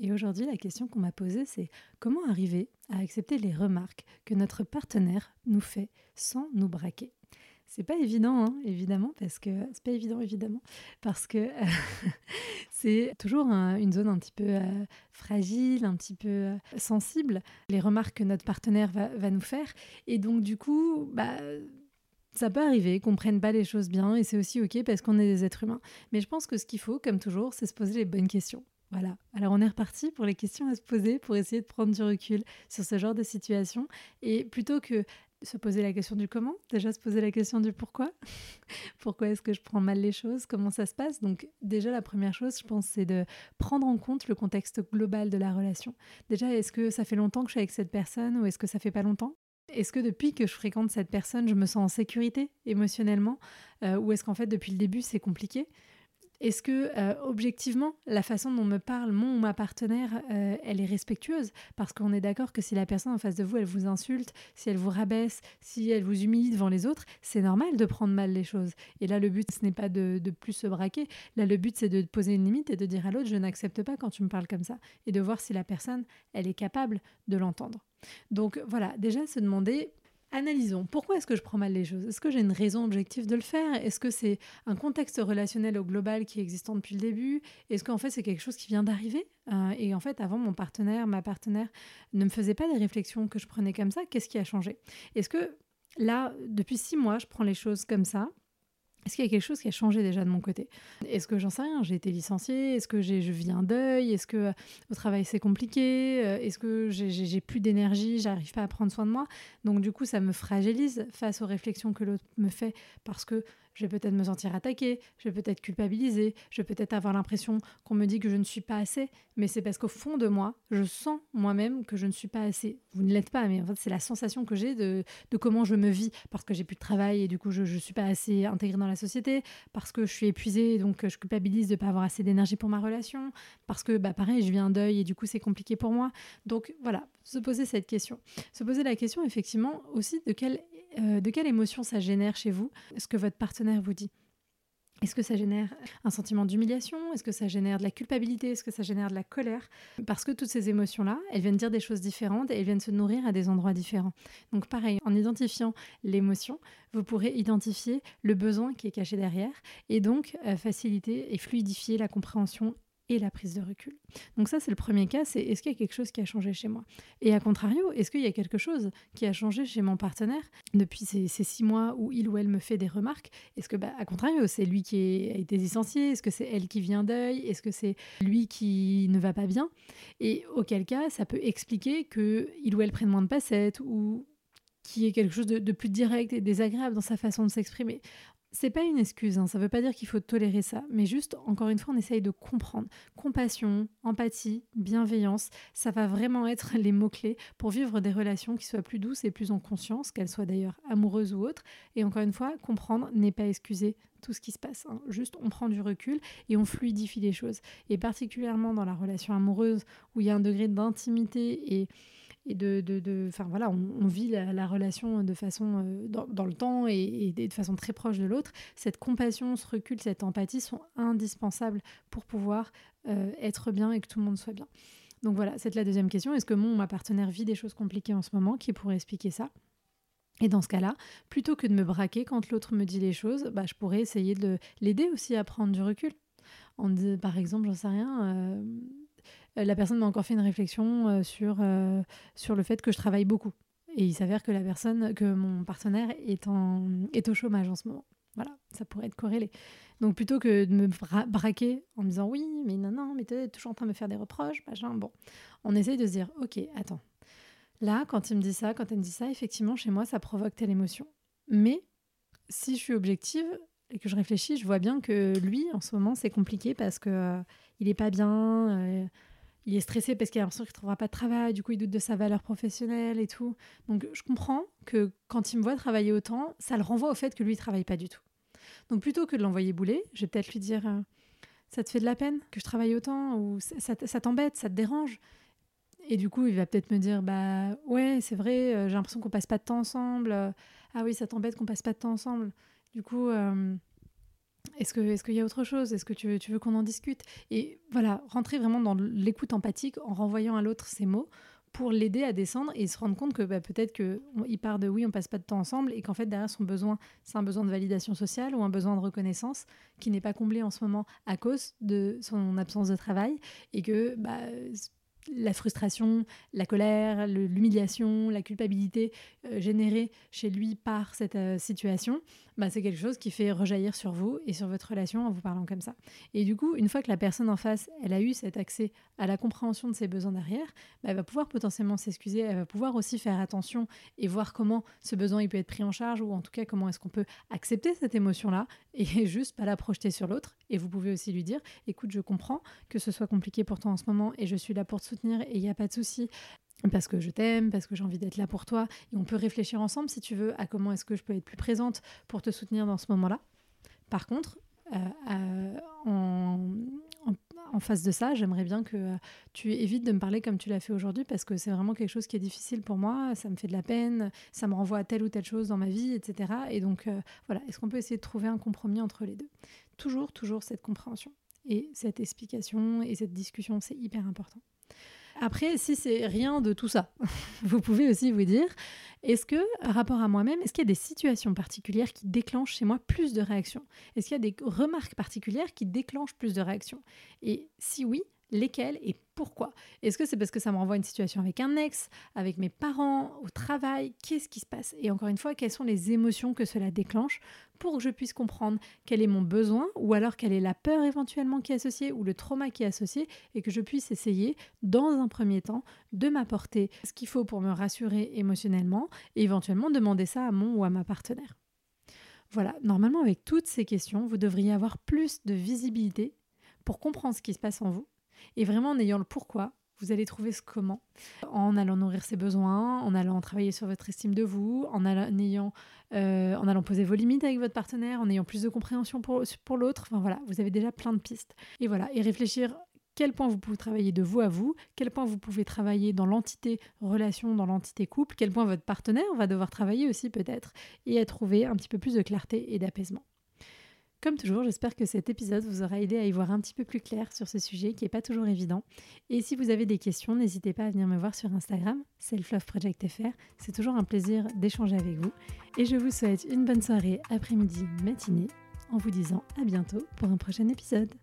Et aujourd'hui, la question qu'on m'a posée, c'est comment arriver à accepter les remarques que notre partenaire nous fait sans nous braquer? C'est pas évident, hein, évidemment, parce que c'est pas évident, évidemment, parce que c'est toujours une zone un petit peu euh, fragile, un petit peu euh, sensible, les remarques que notre partenaire va, nous faire. Et donc, du coup, bah, ça peut arriver qu'on prenne pas les choses bien, et c'est aussi ok parce qu'on est des êtres humains. Mais je pense que ce qu'il faut, comme toujours, c'est se poser les bonnes questions. Voilà. Alors on est reparti pour les questions à se poser, pour essayer de prendre du recul sur ce genre de situation. Et plutôt que se poser la question du comment, déjà se poser la question du pourquoi. pourquoi est-ce que je prends mal les choses? Comment ça se passe? Donc déjà la première chose, je pense, c'est de prendre en compte le contexte global de la relation. Déjà, est-ce que ça fait longtemps que je suis avec cette personne ou est-ce que ça fait pas longtemps? Est-ce que depuis que je fréquente cette personne, je me sens en sécurité émotionnellement? Euh, Ou est-ce qu'en fait, depuis le début, c'est compliqué? Est-ce que, euh, objectivement, la façon dont me parle mon ou ma partenaire, euh, elle est respectueuse? Parce qu'on est d'accord que si la personne en face de vous, elle vous insulte, si elle vous rabaisse, si elle vous humilie devant les autres, c'est normal de prendre mal les choses. Et là, le but, ce n'est pas de, de, plus se braquer. Là, le but, c'est de poser une limite et de dire à l'autre, je n'accepte pas quand tu me parles comme ça. Et de voir si la personne, elle est capable de l'entendre. Donc voilà, déjà se demander Analysons. Pourquoi est-ce que je prends mal les choses? Est-ce que j'ai une raison objective de le faire? Est-ce que c'est un contexte relationnel au global qui est existant depuis le début? Est-ce qu'en fait c'est quelque chose qui vient d'arriver? Euh, Et en fait, avant, mon partenaire, ma partenaire ne me faisait pas des réflexions que je prenais comme ça. Qu'est-ce qui a changé? Est-ce que là, depuis six mois, je prends les choses comme ça? Est-ce qu'il y a quelque chose qui a changé déjà de mon côté? Est-ce que j'en sais rien? J'ai été licenciée. Est-ce que je vis un deuil? Est-ce que euh, au travail c'est compliqué? Euh, Est-ce que j'ai plus d'énergie? J'arrive pas à prendre soin de moi? Donc du coup ça me fragilise face aux réflexions que l'autre me fait parce que je vais peut-être me sentir attaquée, je vais peut-être culpabiliser, je vais peut-être avoir l'impression qu'on me dit que je ne suis pas assez, mais c'est parce qu'au fond de moi, je sens moi-même que je ne suis pas assez. Vous ne l'êtes pas, mais en fait, c'est la sensation que j'ai de, comment je me vis, parce que j'ai plus de travail et du coup, je ne suis pas assez intégrée dans la société, parce que je suis épuisée, donc je culpabilise de ne pas avoir assez d'énergie pour ma relation, parce que, bah, pareil, je vis un deuil et du coup, c'est compliqué pour moi. Donc voilà, se poser cette question. Se poser la question, effectivement, aussi de quelle euh, de quelle émotion ça génère chez vous ce que votre partenaire vous dit? Est-ce que ça génère un sentiment d'humiliation? Est-ce que ça génère de la culpabilité? Est-ce que ça génère de la colère? Parce que toutes ces émotions-là, elles viennent dire des choses différentes et elles viennent se nourrir à des endroits différents. Donc pareil, en identifiant l'émotion, vous pourrez identifier le besoin qui est caché derrière et donc euh, faciliter et fluidifier la compréhension et la prise de recul. Donc ça, c'est le premier cas, c'est est-ce qu'il y a quelque chose qui a changé chez moi? Et à contrario, est-ce qu'il y a quelque chose qui a changé chez mon partenaire depuis ces, six mois où il ou elle me fait des remarques? Est-ce que, bah, à contrario, c'est lui qui a été licencié? Est-ce que c'est elle qui vient d'œil? Est-ce que c'est lui qui ne va pas bien? Et auquel cas, ça peut expliquer que il ou elle prenne moins de passettes ou qui est quelque chose de, de, plus direct et désagréable dans sa façon de s'exprimer. C'est pas une excuse, hein. ça veut pas dire qu'il faut tolérer ça, mais juste, encore une fois, on essaye de comprendre. Compassion, empathie, bienveillance, ça va vraiment être les mots-clés pour vivre des relations qui soient plus douces et plus en conscience, qu'elles soient d'ailleurs amoureuses ou autres. Et encore une fois, comprendre n'est pas excuser tout ce qui se passe. Hein. Juste, on prend du recul et on fluidifie les choses. Et particulièrement dans la relation amoureuse, où il y a un degré d'intimité et et de, enfin voilà, on, vit la, relation de façon euh, dans, le temps et, de façon très proche de l'autre. Cette compassion, ce recul, cette empathie sont indispensables pour pouvoir euh, être bien et que tout le monde soit bien. Donc voilà, c'est la deuxième question. Est-ce que mon ma partenaire vit des choses compliquées en ce moment qui pourrait expliquer ça? Et dans ce cas-là, plutôt que de me braquer quand l'autre me dit les choses, bah, je pourrais essayer de l'aider aussi à prendre du recul. Par exemple, j'en sais rien, euh, la personne m'a encore fait une réflexion euh, sur, euh, sur le fait que je travaille beaucoup. et il s'avère que la personne, que mon partenaire est, en, est au chômage en ce moment. Voilà, ça pourrait être corrélé. Donc plutôt que de me braquer en me disant oui, mais non, non, mais tu es toujours en train de me faire des reproches, machin, bon, on essaye de se dire ok, attends. Là, quand il me dit ça, quand elle me dit ça, effectivement, chez moi, ça provoque telle émotion. Mais si je suis objective et que je réfléchis, je vois bien que lui, en ce moment, c'est compliqué parce que euh, il pas bien, euh, il est stressé parce qu'il a l'impression qu'il ne trouvera pas de travail, du coup, il doute de sa valeur professionnelle et tout. Donc, je comprends que quand il me voit travailler autant, ça le renvoie au fait que lui, il travaille pas du tout. Donc, plutôt que de l'envoyer bouler, je vais peut-être lui dire euh, Ça te fait de la peine que je travaille autant Ou ça, t'embête, ça te dérange? Et du coup, il va peut-être me dire Bah ouais, c'est vrai, j'ai l'impression qu'on passe pas de temps ensemble. ah oui, ça t'embête qu'on passe pas de temps ensemble. Du coup, euh, est-ce qu'il est y a autre chose? Est-ce que tu veux, tu veux qu'on en discute? Et voilà, rentrer vraiment dans l'écoute empathique en renvoyant à l'autre ces mots pour l'aider à descendre et se rendre compte que bah, peut-être qu'il part de oui, on passe pas de temps ensemble et qu'en fait derrière son besoin, c'est un besoin de validation sociale ou un besoin de reconnaissance qui n'est pas comblé en ce moment à cause de son absence de travail et que bah, la frustration, la colère, l'humiliation, la culpabilité euh, générée chez lui par cette euh, situation, bah, c'est quelque chose qui fait rejaillir sur vous et sur votre relation en vous parlant comme ça. Et du coup, une fois que la personne en face, elle a eu cet accès à la compréhension de ses besoins derrière, bah, elle va pouvoir potentiellement s'excuser, elle va pouvoir aussi faire attention et voir comment ce besoin il peut être pris en charge ou en tout cas comment est-ce qu'on peut accepter cette émotion-là et juste pas la projeter sur l'autre. Et vous pouvez aussi lui dire, écoute, je comprends que ce soit compliqué pour toi en ce moment et je suis là pour te soutenir et il n'y a pas de souci parce que je t'aime, parce que j'ai envie d'être là pour toi. Et on peut réfléchir ensemble, si tu veux, à comment est-ce que je peux être plus présente pour te soutenir dans ce moment-là. Par contre, euh, euh, en, face de ça, j'aimerais bien que euh, tu évites de me parler comme tu l'as fait aujourd'hui, parce que c'est vraiment quelque chose qui est difficile pour moi, ça me fait de la peine, ça me renvoie à telle ou telle chose dans ma vie, etc. Et donc, voilà, est-ce qu'on peut essayer de trouver un compromis entre les deux? Toujours, toujours cette compréhension. Et cette explication et cette discussion, c'est hyper important. Après, si c'est rien de tout ça, vous pouvez aussi vous dire, est-ce que, rapport à moi-même, est-ce qu'il y a des situations particulières qui déclenchent chez moi plus de réactions? Est-ce qu'il y a des remarques particulières qui déclenchent plus de réactions? Et si oui, lesquelles et pourquoi. Est-ce que c'est parce que ça me renvoie à une situation avec un ex, avec mes parents, au travail? Qu'est-ce qui se passe? Et encore une fois, quelles sont les émotions que cela déclenche pour que je puisse comprendre quel est mon besoin ou alors quelle est la peur éventuellement qui est associée ou le trauma qui est associé et que je puisse essayer dans un premier temps de m'apporter ce qu'il faut pour me rassurer émotionnellement et éventuellement demander ça à mon ou à ma partenaire. Voilà, normalement avec toutes ces questions, vous devriez avoir plus de visibilité pour comprendre ce qui se passe en vous et vraiment, en ayant le pourquoi, vous allez trouver ce comment en allant nourrir ses besoins, en allant travailler sur votre estime de vous, en allant, euh, en allant poser vos limites avec votre partenaire, en ayant plus de compréhension pour, pour l'autre. Enfin voilà, vous avez déjà plein de pistes. Et voilà, et réfléchir quel point vous pouvez travailler de vous à vous, quel point vous pouvez travailler dans l'entité relation, dans l'entité couple, quel point votre partenaire va devoir travailler aussi peut-être, et à trouver un petit peu plus de clarté et d'apaisement. Comme toujours, j'espère que cet épisode vous aura aidé à y voir un petit peu plus clair sur ce sujet qui n'est pas toujours évident. Et si vous avez des questions, n'hésitez pas à venir me voir sur Instagram, selfloveprojectfr. C'est toujours un plaisir d'échanger avec vous. Et je vous souhaite une bonne soirée, après-midi, matinée, en vous disant à bientôt pour un prochain épisode.